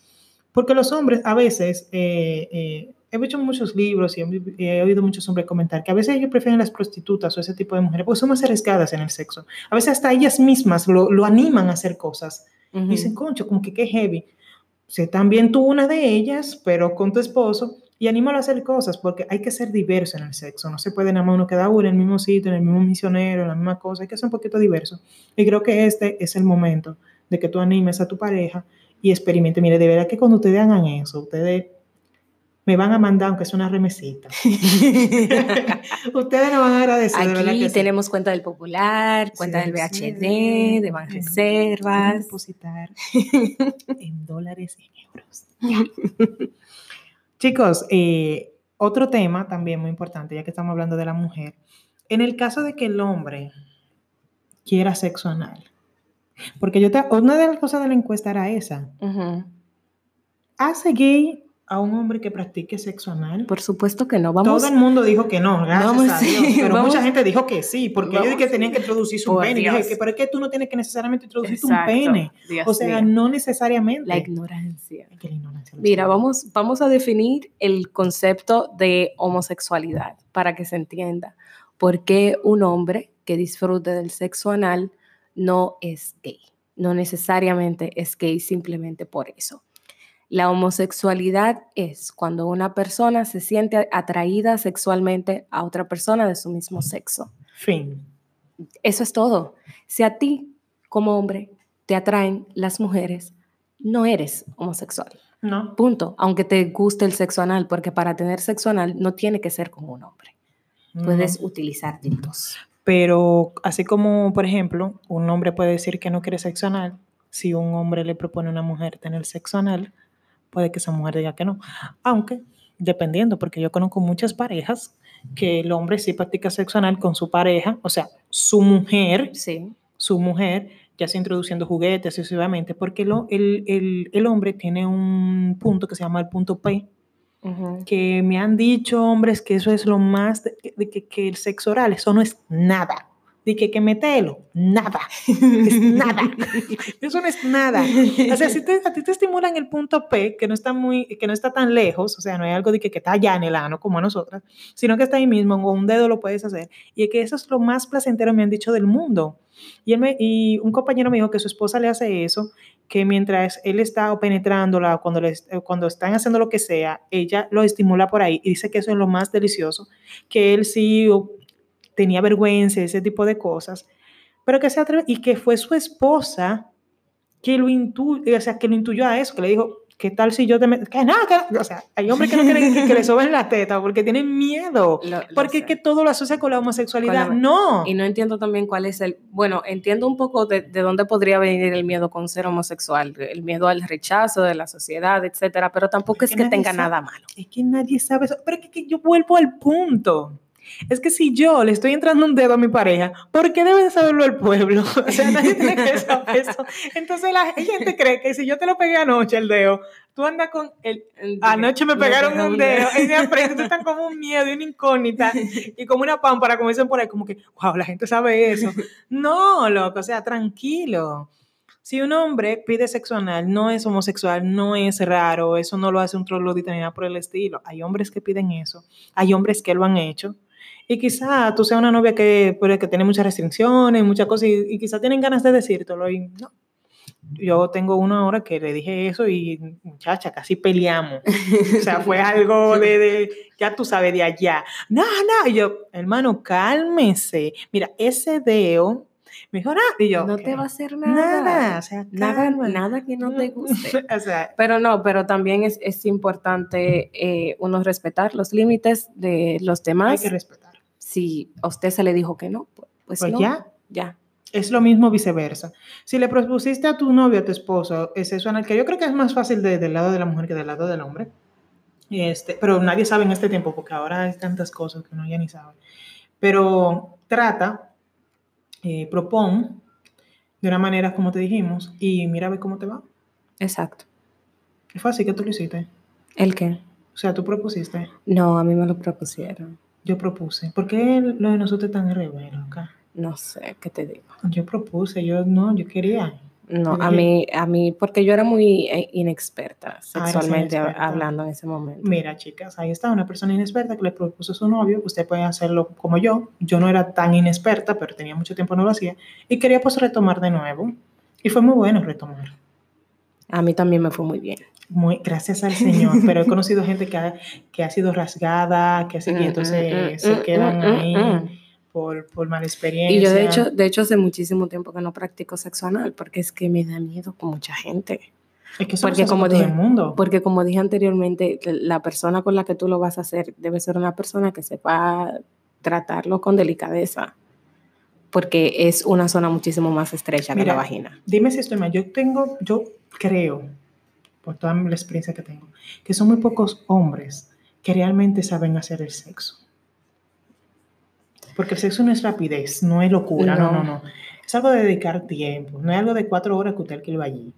Porque los hombres a veces. Eh, eh, he visto muchos libros y he, oído muchos hombres comentar que a veces ellos prefieren las prostitutas o ese tipo de mujeres porque son más arriesgadas en el sexo. A veces hasta ellas mismas lo, lo animan a hacer cosas. Dicen, concho, como que qué heavy. Sé también tú una de ellas, pero con tu esposo, y anímalo a hacer cosas porque hay que ser diverso en el sexo. No se puede nada más uno quedar uno en el mismo sitio, en el mismo misionero, en la misma cosa. Hay que ser un poquito diverso. Y creo que este es el momento de que tú animes a tu pareja y experimente. Mire, de verdad que cuando ustedes hagan eso, ustedes me van a mandar, aunque es una remesita. Ustedes nos van a agradecer. Aquí tenemos cuenta del Popular, cuenta del BHD, de Banreservas. depositar en dólares y en euros. Chicos, eh, otro tema también muy importante, ya que estamos hablando de la mujer. En el caso de que el hombre quiera sexo anal, porque yo te, una de las cosas de la encuesta era esa. ¿Hace gay a un hombre que practique sexo anal? Por supuesto que no. Vamos, Todo el mundo dijo que no, gracias a Dios. Pero mucha gente dijo que sí, porque ellos que tenían que introducir su pene. Y dije, ¿pero es que tú no tienes que necesariamente introducir un pene? o sea, no necesariamente. La ignorancia. la ignorancia Mira, vamos, vamos a definir el concepto de homosexualidad para que se entienda. ¿Por qué un hombre que disfrute del sexo anal no es gay? No necesariamente es gay simplemente por eso. La homosexualidad es cuando una persona se siente atraída sexualmente a otra persona de su mismo sexo. Fin. Eso es todo. Si a ti, como hombre, te atraen las mujeres, no eres homosexual. No. Punto. Aunque te guste el sexo anal, porque para tener sexo anal no tiene que ser como un hombre. Puedes utilizar tintos. Pero así como, por ejemplo, un hombre puede decir que no quiere sexo anal, si un hombre le propone a una mujer tener sexo anal, puede que esa mujer diga que no. Aunque, dependiendo, porque yo conozco muchas parejas que el hombre sí practica sexo anal con su pareja, o sea, su mujer, sí. su mujer, ya sea introduciendo juguetes sucesivamente, porque lo, el, el, el, hombre tiene un punto que se llama el punto P, que me han dicho hombres que eso es lo más, de, que, que el sexo oral, eso no es nada que, que metelo, nada, es nada, eso no es nada. O sea, si te, a ti te estimulan el punto P, que no está muy, que no está tan lejos, o sea, no hay algo de que, que está allá en el ano como a nosotras, sino que está ahí mismo, con un dedo lo puedes hacer, y es que eso es lo más placentero, me han dicho, del mundo. Y, él me, y un compañero me dijo que su esposa le hace eso, que mientras él está penetrándola, cuando, le, cuando están haciendo lo que sea, ella lo estimula por ahí y dice que eso es lo más delicioso, que él sí tenía vergüenza, ese tipo de cosas, pero que se atreve y que fue su esposa que lo, intuyó, o sea, que lo intuyó a eso, que le dijo, ¿qué tal si yo te meto? Que nada, o sea, hay hombres que no quieren que, le soben la teta porque tienen miedo, porque es que todo lo asocia con la homosexualidad. no. Y no entiendo también cuál es el, bueno, entiendo un poco de, de, dónde podría venir el miedo con ser homosexual, el miedo al rechazo de la sociedad, etcétera, pero tampoco es que, tenga nada malo. Es que nadie sabe eso, pero es que yo vuelvo al punto. Es que si yo le estoy entrando un dedo a mi pareja, ¿por qué debe saberlo el pueblo? O sea, nadie tiene que saber eso. Entonces la gente cree que si yo te lo pegué anoche el dedo, tú andas con el... Anoche me pegaron un dedo y de frente tú estás como un miedo y una incógnita y como una pámpara, como dicen por ahí, como que, wow, la gente sabe eso. No, loco, o sea, tranquilo. Si un hombre pide sexo anal, no es homosexual, no es raro, eso no lo hace un troglodita ni nada por el estilo. Hay hombres que piden eso, hay hombres que lo han hecho y quizá tú seas una novia que, que tiene muchas restricciones, muchas cosas, y, y quizá tienen ganas de decírtelo. Y no. Yo tengo una hora que le dije eso y muchacha, casi peleamos. o sea, fue algo de, de, ya tú sabes, de allá. No, no, y yo, hermano, cálmese. Mira, ese dedo me dijo, ah, y yo, no te va a hacer nada. Nada, o sea, nada, nada que no te guste. o sea, pero no, pero también es, es importante eh, uno respetar los límites de los demás. Hay que respetar si a usted se le dijo que no, pues, pues, no, ya. Ya. Es lo mismo viceversa. Si le propusiste a tu novio, a tu esposo, es eso en el que yo creo que es más fácil de, del lado de la mujer que del lado del hombre. Este, pero nadie sabe en este tiempo porque ahora hay tantas cosas que uno ya ni sabe. Pero trata, eh, propon de una manera como te dijimos y mira a ver cómo te va. Exacto. Es fácil que tú lo hiciste. ¿El qué? O sea, tú propusiste. No, a mí me lo propusieron. Yo propuse. ¿Por qué lo de nosotros tan revelo acá? No sé, ¿qué te digo? Yo propuse, yo no, yo quería. No, a mí, a mí, porque yo era muy eh, inexperta ah, sexualmente hablando en ese momento. Mira, chicas, ahí está una persona inexperta que le propuso a su novio, usted puede hacerlo como yo. Yo no era tan inexperta, pero tenía mucho tiempo no lo hacía, y quería pues retomar de nuevo. Y fue muy bueno retomar. A mí también me fue muy bien muy, gracias al Señor, pero he conocido gente que ha, que ha sido rasgada, que así, y entonces se quedan ahí por, por mala experiencia. Y yo de hecho, de hecho hace muchísimo tiempo que no practico sexo anal, porque es que me da miedo con mucha gente. Es que eso Porque como con todo dije- el mundo. Porque como dije anteriormente, la persona con la que tú lo vas a hacer debe ser una persona que sepa tratarlo con delicadeza, porque es una zona muchísimo más estrecha que Mira, la vagina. Dime si estoy mal. Yo tengo, yo creo, por toda la experiencia que tengo, que son muy pocos hombres que realmente saben hacer el sexo. Porque el sexo no es rapidez, no es locura, no, no, No. no. Es algo de dedicar tiempo, no es algo de cuatro horas que usted que va allí.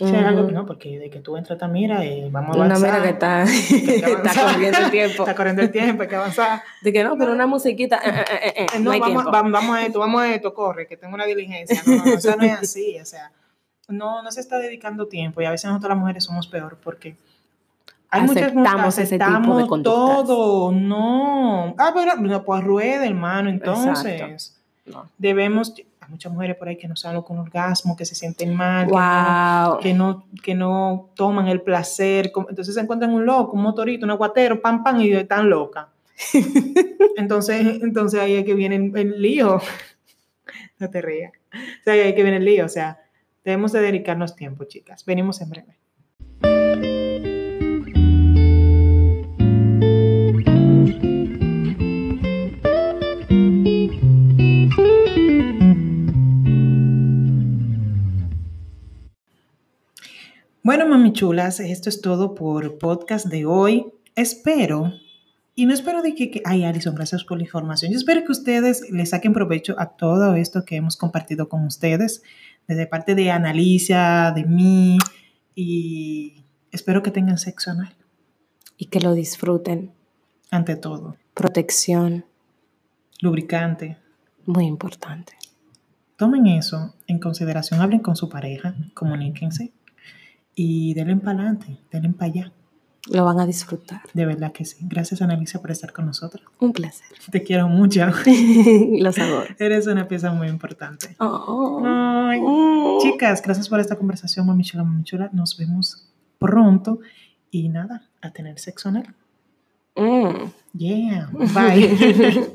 O sea, es algo, no, porque de que tú entras, mira, eh, vamos a Una avanzar. mira que está, que está corriendo el tiempo. Está corriendo el tiempo, hay que avanzar. De que no, pero una musiquita. eh, eh, eh, eh, Eh, no No, hay vamos, tiempo. vamos, a esto, vamos a esto, corre, que tengo una diligencia. No, no, no, eso no es así, o sea, no, no se está dedicando tiempo y a veces nosotros las mujeres somos peor porque hay muchas mu- Aceptamos ese tipo de aceptamos conductas. todo, no. Ah, pero no, pues rueda, hermano, entonces. No. debemos, hay muchas mujeres por ahí que no saben con orgasmo, que se sienten mal, que no- Wow. que no, que no toman el placer. Entonces se encuentran un loco, un motorito, un aguatero, pam, pam, y están locas. entonces, entonces ahí es que viene el lío. No te rías. O sea, ahí es que viene el lío. O sea, debemos de dedicarnos tiempo, chicas. Venimos en breve. Bueno, mami chulas, esto es todo por podcast de hoy. Espero, y no espero de que, que- ay, Alison, gracias por la información. Yo espero que ustedes le saquen provecho a todo esto que hemos compartido con ustedes, desde parte de Analicia, de mí, y espero que tengan sexo anal, Y que lo disfruten. ante todo. Protección, Lubricante. muy importante. Tomen eso en consideración, hablen con su pareja, comuníquense y denle para adelante, denle para allá. Lo van a disfrutar. De verdad que sí. Gracias, Analicia, por estar con nosotros. Un placer. Te quiero mucho. Los adoro. Eres una pieza muy importante. Oh. Ay, Mm. chicas, gracias por esta conversación, mami chula, mami chula. Nos vemos pronto y nada, a tener sexo anal. Mm. Yeah, bye.